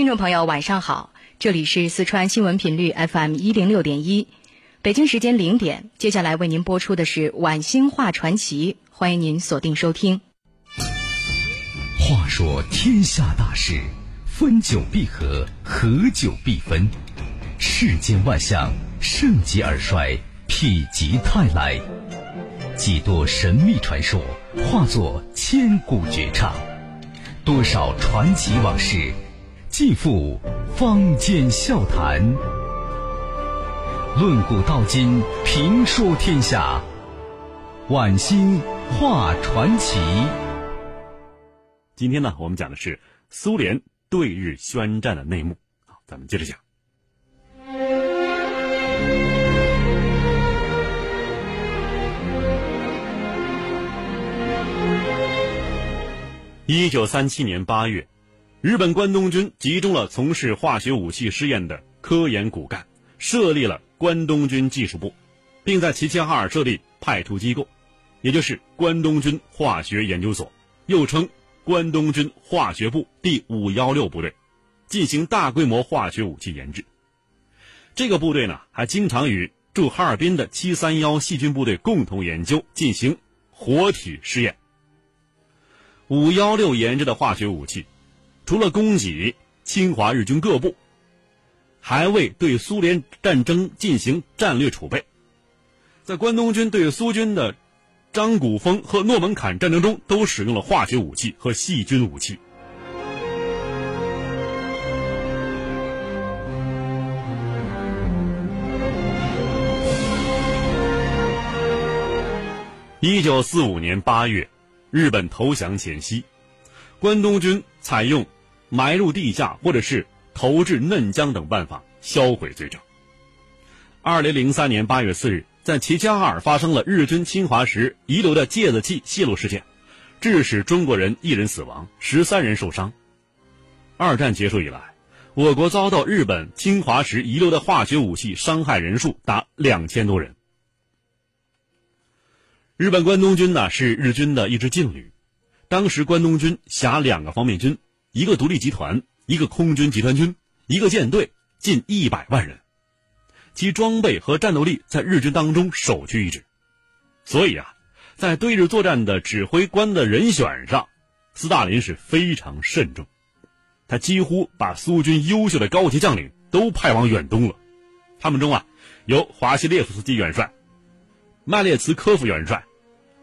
听众朋友，晚上好，这里是四川新闻频率 FM 一零六点一，北京时间零点，接下来为您播出的是《晚星话传奇》，欢迎您锁定收听。话说天下大事，分久必合，合久必分，世间万象，盛极而衰，否极泰来，几多神秘传说化作千古绝唱，多少传奇往事。尽付坊间笑谈，论古道今，评说天下。晚星画传奇。今天呢，我们讲的是苏联对日宣战的内幕。好，咱们接着讲。一九三七年八月。日本关东军集中了从事化学武器试验的科研骨干，设立了关东军技术部，并在齐齐哈尔设立派出机构，也就是关东军化学研究所，又称关东军化学部第五幺六部队，进行大规模化学武器研制。这个部队呢，还经常与驻哈尔滨的七三幺细菌部队共同研究，进行活体试验。五幺六研制的化学武器。除了供给侵华日军各部，还为对苏联战争进行战略储备。在关东军对苏军的张古峰和诺门坎战争中，都使用了化学武器和细菌武器。一九四五年八月，日本投降前夕，关东军采用。埋入地下，或者是投掷嫩浆等办法销毁罪证。二零零三年八月四日，在齐齐哈尔发生了日军侵华时遗留的芥子气泄露事件，致使中国人一人死亡，十三人受伤。二战结束以来，我国遭到日本侵华时遗留的化学武器伤害人数达两千多人。日本关东军呢是日军的一支劲旅，当时关东军辖两个方面军。一个独立集团，一个空军集团军，一个舰队，近一百万人，其装备和战斗力在日军当中首屈一指。所以啊，在对日作战的指挥官的人选上，斯大林是非常慎重。他几乎把苏军优秀的高级将领都派往远东了。他们中啊，有华西列夫斯基元帅、麦列茨科夫元帅、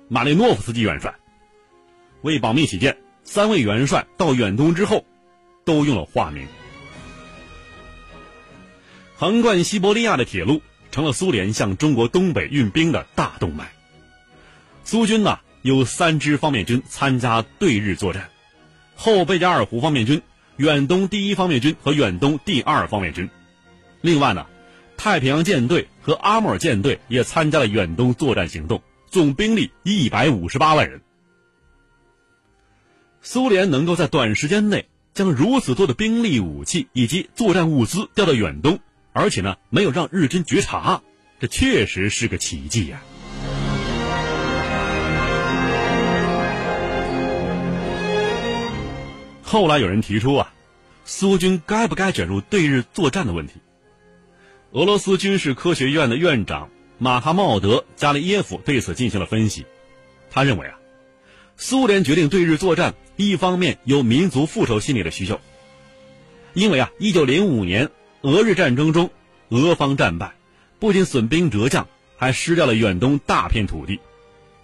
马列诺夫斯基元帅。为保密起见。三位元帅到远东之后，都用了化名。横贯西伯利亚的铁路成了苏联向中国东北运兵的大动脉。苏军呢有三支方面军参加对日作战：后贝加尔湖方面军、远东第一方面军和远东第二方面军。另外呢，太平洋舰队和阿穆尔舰队也参加了远东作战行动，总兵力一百五十八万人。苏联能够在短时间内将如此多的兵力、武器以及作战物资调到远东，而且呢没有让日军觉察，这确实是个奇迹呀。后来有人提出啊，苏军该不该卷入对日作战的问题？俄罗斯军事科学院的院长马哈茂德·加利耶夫对此进行了分析，他认为啊。苏联决定对日作战，一方面有民族复仇心理的需求，因为啊，一九零五年俄日战争中，俄方战败，不仅损兵折将，还失掉了远东大片土地。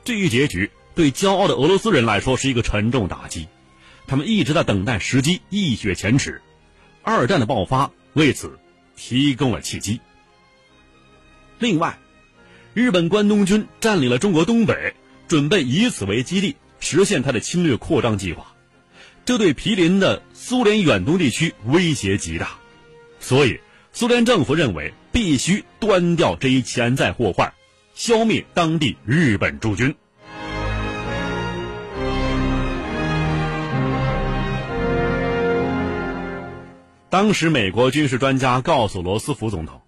这一结局对骄傲的俄罗斯人来说是一个沉重打击，他们一直在等待时机，一雪前耻。二战的爆发为此提供了契机。另外，日本关东军占领了中国东北，准备以此为基地。实现他的侵略扩张计划，这对毗邻的苏联远东地区威胁极大，所以苏联政府认为必须端掉这一潜在祸患，消灭当地日本驻军。当时，美国军事专家告诉罗斯福总统，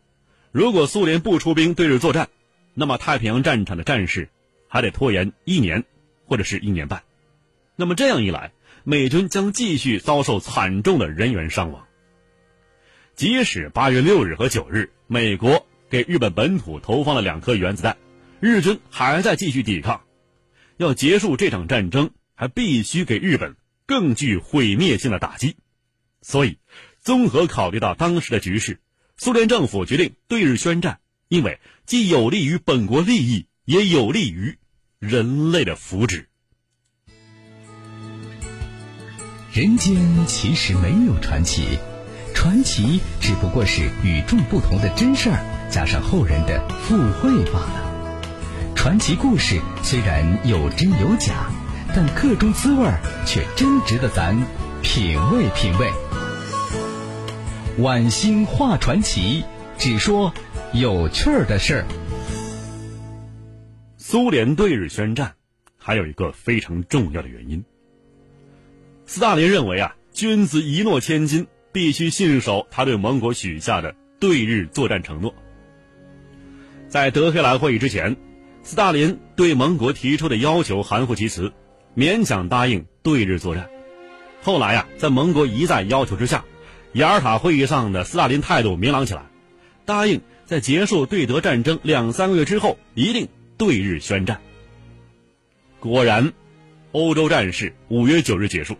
如果苏联不出兵对日作战，那么太平洋战场的战事还得拖延一年。或者是一年半，那么这样一来，美军将继续遭受惨重的人员伤亡。即使八月六日和九日，美国给日本本土投放了两颗原子弹，日军还在继续抵抗。要结束这场战争，还必须给日本更具毁灭性的打击。所以，综合考虑到当时的局势，苏联政府决定对日宣战，因为既有利于本国利益，也有利于人类的福祉。人间其实没有传奇，传奇只不过是与众不同的真事儿加上后人的附会罢了。传奇故事虽然有真有假，但个中滋味儿却真值得咱品味品味。晚星话传奇，只说有趣儿的事儿。苏联对日宣战，还有一个非常重要的原因。斯大林认为啊，君子一诺千金，必须信守他对盟国许下的对日作战承诺。在德黑兰会议之前，斯大林对盟国提出的要求含糊其辞，勉强答应对日作战。后来呀，在盟国一再要求之下，雅尔塔会议上的斯大林态度明朗起来，答应在结束对德战争两三个月之后，一定对日宣战。果然，欧洲战事五月九日结束。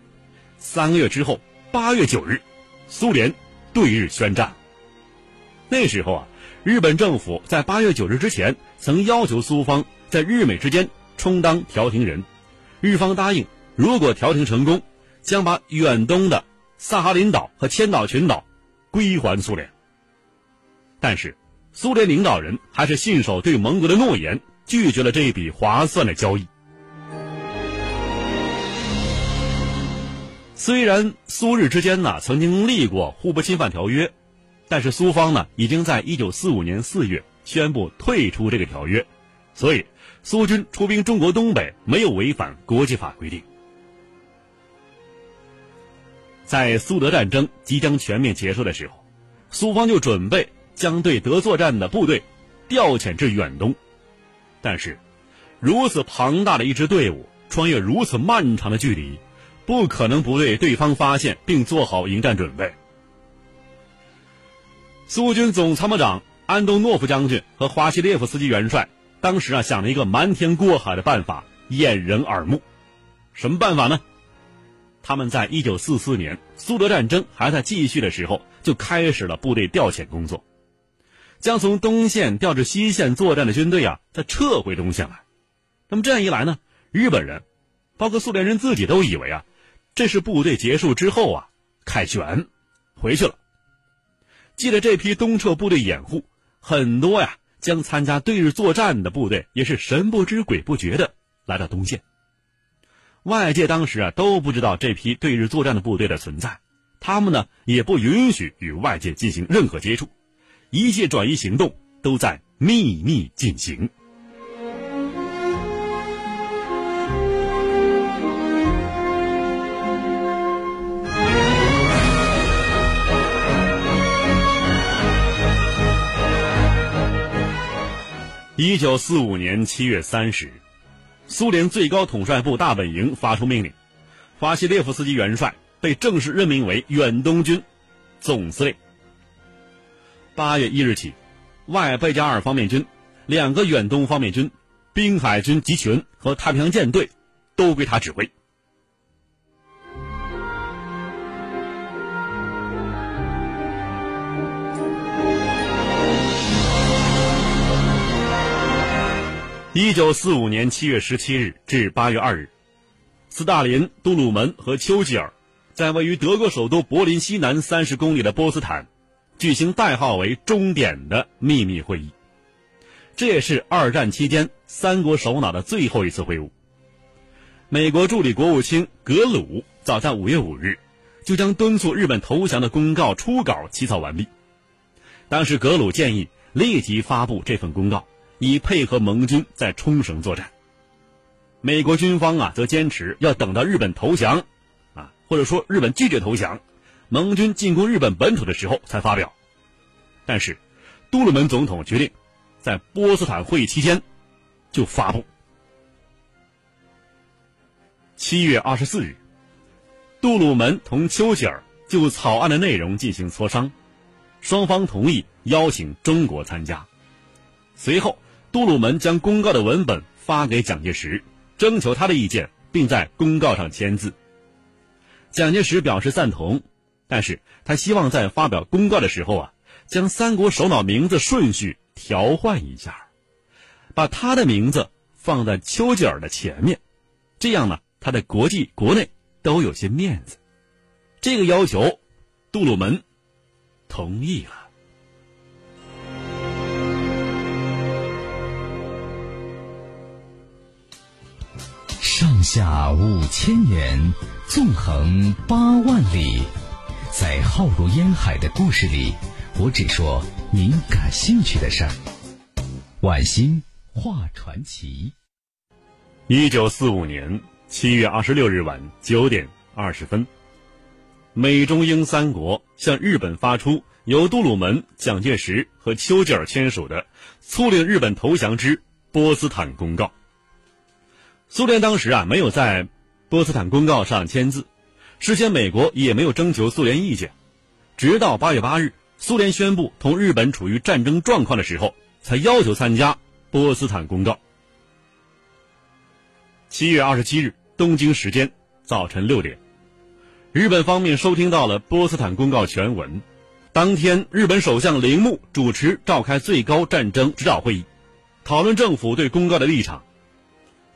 三个月之后，八月九日，苏联对日宣战。那时候啊，日本政府在八月九日之前曾要求苏方在日美之间充当调停人，日方答应，如果调停成功，将把远东的萨哈林岛和千岛群岛归还苏联。但是，苏联领导人还是信守对盟国的诺言，拒绝了这一笔划算的交易。虽然苏日之间呢曾经立过互不侵犯条约，但是苏方呢已经在一九四五年四月宣布退出这个条约，所以苏军出兵中国东北没有违反国际法规定。在苏德战争即将全面结束的时候，苏方就准备将对德作战的部队调遣至远东，但是如此庞大的一支队伍穿越如此漫长的距离。不可能不被对方发现并做好迎战准备。苏军总参谋长安东诺夫将军和华西列夫斯基元帅当时啊想了一个瞒天过海的办法，掩人耳目。什么办法呢？他们在一九四四年苏德战争还在继续的时候，就开始了部队调遣工作，将从东线调至西线作战的军队啊，再撤回东线来。那么这样一来呢，日本人，包括苏联人自己都以为啊。这是部队结束之后啊，凯旋回去了。借着这批东撤部队掩护，很多呀将参加对日作战的部队也是神不知鬼不觉的来到东线。外界当时啊都不知道这批对日作战的部队的存在，他们呢也不允许与外界进行任何接触，一切转移行动都在秘密进行。一九四五年七月三十日，苏联最高统帅部大本营发出命令，华西列夫斯基元帅被正式任命为远东军总司令。八月一日起，外贝加尔方面军、两个远东方面军、滨海军集群和太平洋舰队都归他指挥。一九四五年七月十七日至八月二日，斯大林、杜鲁门和丘吉尔在位于德国首都柏林西南三十公里的波斯坦举行代号为“终点”的秘密会议。这也是二战期间三国首脑的最后一次会晤。美国助理国务卿格鲁早在五月五日就将敦促日本投降的公告初稿起草完毕。当时格鲁建议立即发布这份公告。以配合盟军在冲绳作战。美国军方啊，则坚持要等到日本投降，啊，或者说日本拒绝投降，盟军进攻日本本土的时候才发表。但是，杜鲁门总统决定在波斯坦会议期间就发布。七月二十四日，杜鲁门同丘吉尔就草案的内容进行磋商，双方同意邀请中国参加。随后，杜鲁门将公告的文本发给蒋介石，征求他的意见，并在公告上签字。蒋介石表示赞同，但是他希望在发表公告的时候啊，将三国首脑名字顺序调换一下，把他的名字放在丘吉尔的前面，这样呢，他在国际国内都有些面子。这个要求，杜鲁门同意了。上下五千年，纵横八万里，在浩如烟海的故事里，我只说您感兴趣的事儿。晚星画传奇。一九四五年七月二十六日晚九点二十分，美中英三国向日本发出由杜鲁门、蒋介石和丘吉尔签署的《促令日本投降之波茨坦公告》。苏联当时啊没有在波茨坦公告上签字，事先美国也没有征求苏联意见，直到八月八日，苏联宣布同日本处于战争状况的时候，才要求参加波茨坦公告。七月二十七日，东京时间早晨六点，日本方面收听到了波茨坦公告全文。当天，日本首相铃木主持召开最高战争指导会议，讨论政府对公告的立场。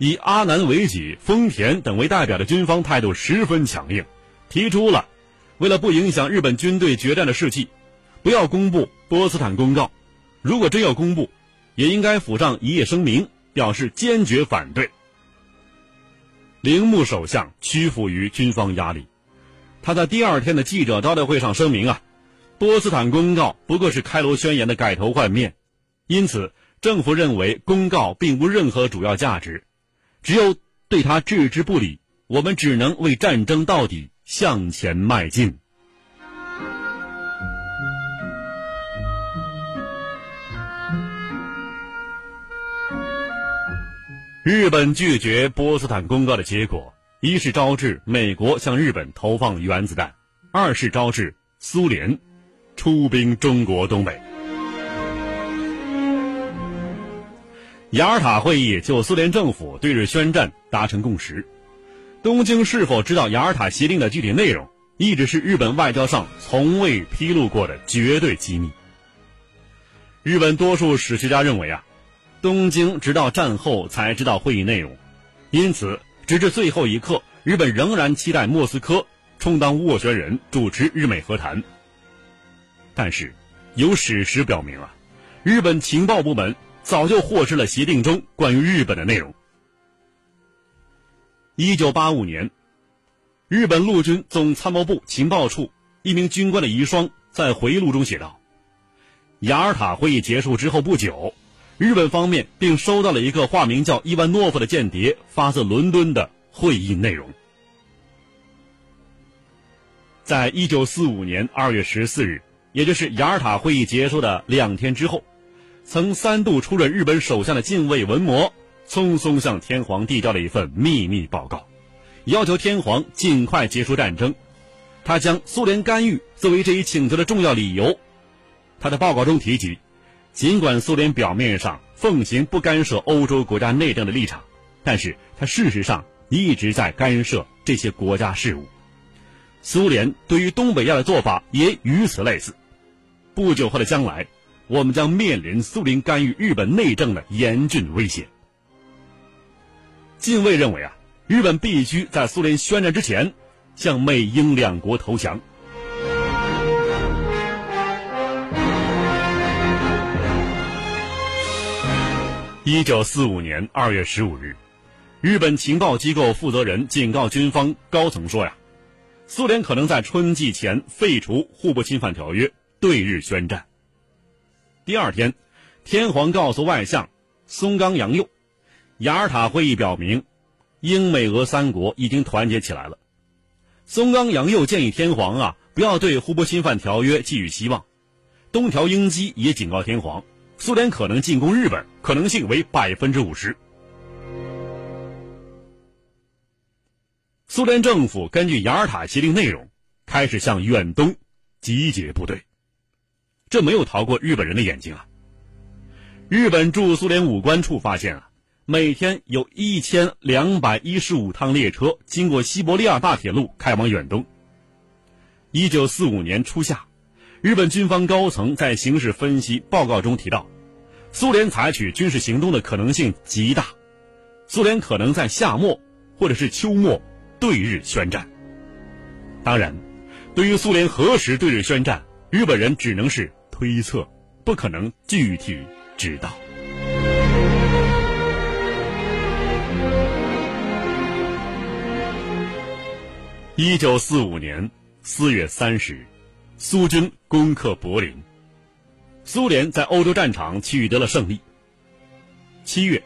以阿南为己、丰田等为代表的军方态度十分强硬，提出了为了不影响日本军队决战的士气，不要公布波茨坦公告。如果真要公布，也应该附上一页声明，表示坚决反对。铃木首相屈服于军方压力，他在第二天的记者招待会上声明啊，波茨坦公告不过是开罗宣言的改头换面，因此政府认为公告并无任何主要价值。只有对他置之不理，我们只能为战争到底向前迈进。日本拒绝波茨坦公告的结果，一是招致美国向日本投放原子弹，二是招致苏联出兵中国东北。雅尔塔会议就苏联政府对日宣战达成共识。东京是否知道雅尔塔协定的具体内容，一直是日本外交上从未披露过的绝对机密。日本多数史学家认为啊，东京直到战后才知道会议内容，因此直至最后一刻，日本仍然期待莫斯科充当斡旋人，主持日美和谈。但是，有史实表明啊，日本情报部门。早就获知了协定中关于日本的内容。一九八五年，日本陆军总参谋部情报处一名军官的遗孀在回忆录中写道：“雅尔塔会议结束之后不久，日本方面并收到了一个化名叫伊万诺夫的间谍发自伦敦的会议内容。”在一九四五年二月十四日，也就是雅尔塔会议结束的两天之后。曾三度出任日本首相的近卫文磨，匆匆向天皇递交了一份秘密报告，要求天皇尽快结束战争。他将苏联干预作为这一请求的重要理由。他的报告中提及，尽管苏联表面上奉行不干涉欧洲国家内政的立场，但是他事实上一直在干涉这些国家事务。苏联对于东北亚的做法也与此类似。不久后的将来。我们将面临苏联干预日本内政的严峻威胁。近卫认为啊，日本必须在苏联宣战之前向美英两国投降。一九四五年二月十五日，日本情报机构负责人警告军方高层说呀，苏联可能在春季前废除互不侵犯条约，对日宣战。第二天，天皇告诉外相松冈洋右，雅尔塔会议表明，英美俄三国已经团结起来了。松冈洋右建议天皇啊，不要对互不侵犯条约寄予希望。东条英机也警告天皇，苏联可能进攻日本，可能性为百分之五十。苏联政府根据雅尔塔协定内容，开始向远东集结部队。这没有逃过日本人的眼睛啊。日本驻苏联武官处发现啊，每天有一千两百一十五趟列车经过西伯利亚大铁路开往远东。一九四五年初夏，日本军方高层在形势分析报告中提到，苏联采取军事行动的可能性极大，苏联可能在夏末或者是秋末对日宣战。当然，对于苏联何时对日宣战，日本人只能是推测，不可能具体知道。一九四五年。四月三十日，苏军攻克柏林，苏联在欧洲战场取得了胜利。七月，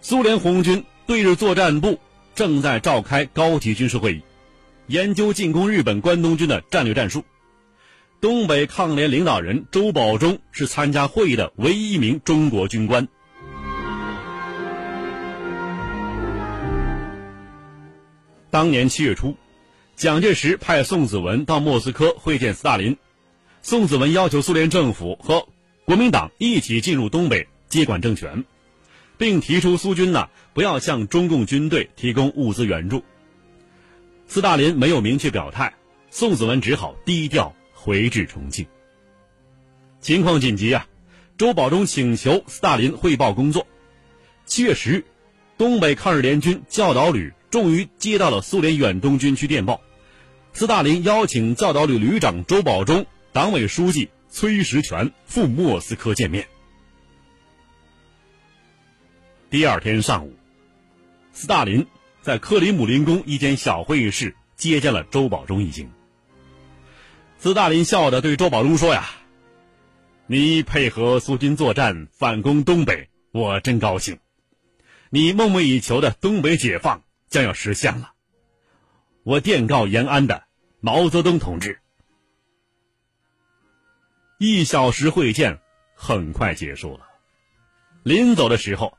苏联红军对日作战部正在召开高级军事会议，研究进攻日本关东军的战略战术。东北抗联领导人周保中是参加会议的唯一一名中国军官。当年七月初。蒋介石派宋子文到莫斯科会见斯大林，宋子文要求苏联政府和国民党一起进入东北接管政权，并提出苏军呢不要向中共军队提供物资援助。斯大林没有明确表态，宋子文只好低调回至重庆。情况紧急啊，周保中请求斯大林汇报工作。七月十日，东北抗日联军教导旅终于接到了苏联远东军区电报。斯大林邀请教导旅旅长周保中、党委书记崔石泉赴莫斯科见面。第二天上午，斯大林在克里姆林宫一间小会议室接见了周保中一行。斯大林笑着对周保中说：“呀，你配合苏军作战反攻东北，我真高兴。你梦寐以求的东北解放将要实现了。我电告延安的。”毛泽东同志，一小时会见很快结束了。临走的时候，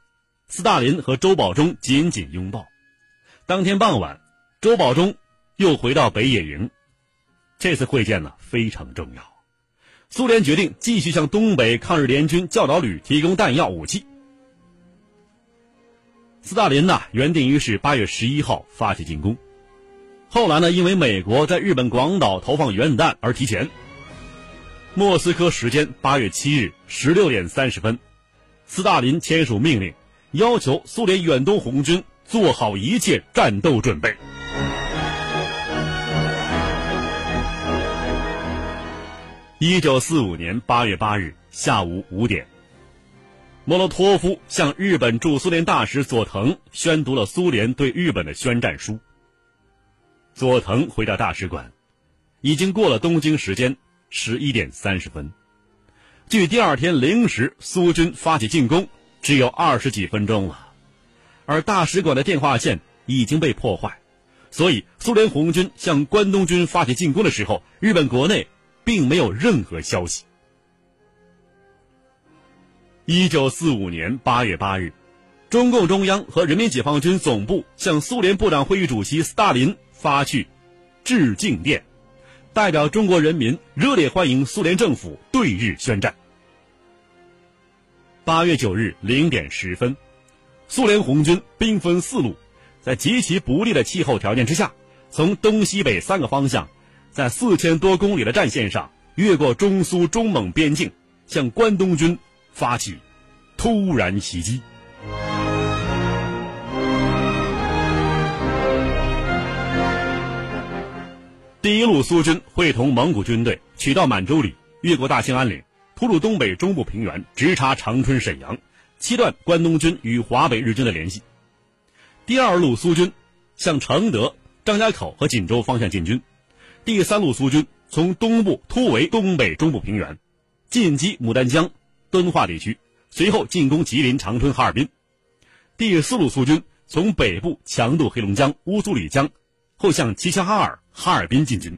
斯大林和周保中紧紧拥抱。当天傍晚，周保中又回到北野营。这次会见呢非常重要，苏联决定继续向东北抗日联军教导旅提供弹药武器。斯大林呢原定于是八月十一号发起进攻。后来呢，因为美国在日本广岛投放原子弹而提前。莫斯科时间八月七日十六点三十分，斯大林签署命令，要求苏联远东红军做好一切战斗准备。一九四五年八月八日下午五点，莫洛托夫向日本驻苏联大使佐藤宣读了苏联对日本的宣战书。佐藤回到大使馆，已经过了东京时间十一点三十分。距第二天零时苏军发起进攻只有二十几分钟了，而大使馆的电话线已经被破坏，所以苏联红军向关东军发起进攻的时候，日本国内并没有任何消息。一九四五年八月八日，中共中央和人民解放军总部向苏联部长会议主席斯大林。发去致敬电，代表中国人民热烈欢迎苏联政府对日宣战。八月九日零点十分，苏联红军兵分四路，在极其不利的气候条件之下，从东西北三个方向，在四千多公里的战线上，越过中苏中蒙边境，向关东军发起突然袭击。第一路苏军会同蒙古军队取道满洲里，越过大兴安岭，突入东北中部平原，直插长春、沈阳，切断关东军与华北日军的联系。第二路苏军向承德、张家口和锦州方向进军。第三路苏军从东部突围东北中部平原，进击牡丹江、敦化地区，随后进攻吉林、长春、哈尔滨。第四路苏军从北部强渡黑龙江、乌苏里江，后向齐齐哈尔。哈尔滨进军。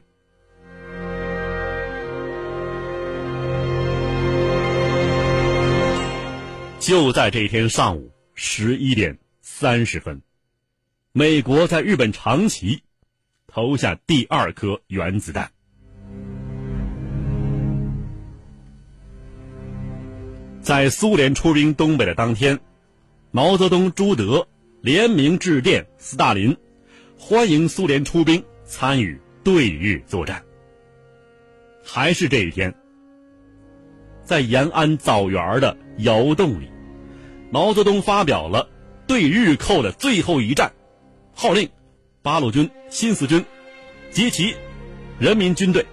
就在这一天上午十一点三十分，美国在日本长崎投下第二颗原子弹。在苏联出兵东北的当天，毛泽东、朱德联名致电斯大林，欢迎苏联出兵参与对日作战。还是这一天，在延安枣园的窑洞里，毛泽东发表了对日寇的最后一战，号令八路军、新四军及其人民军队，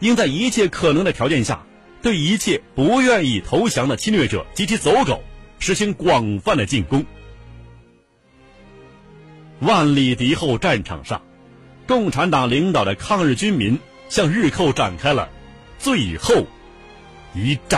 应在一切可能的条件下。对一切不愿意投降的侵略者及其走狗实行广泛的进攻。万里敌后战场上，共产党领导的抗日军民向日寇展开了最后一战。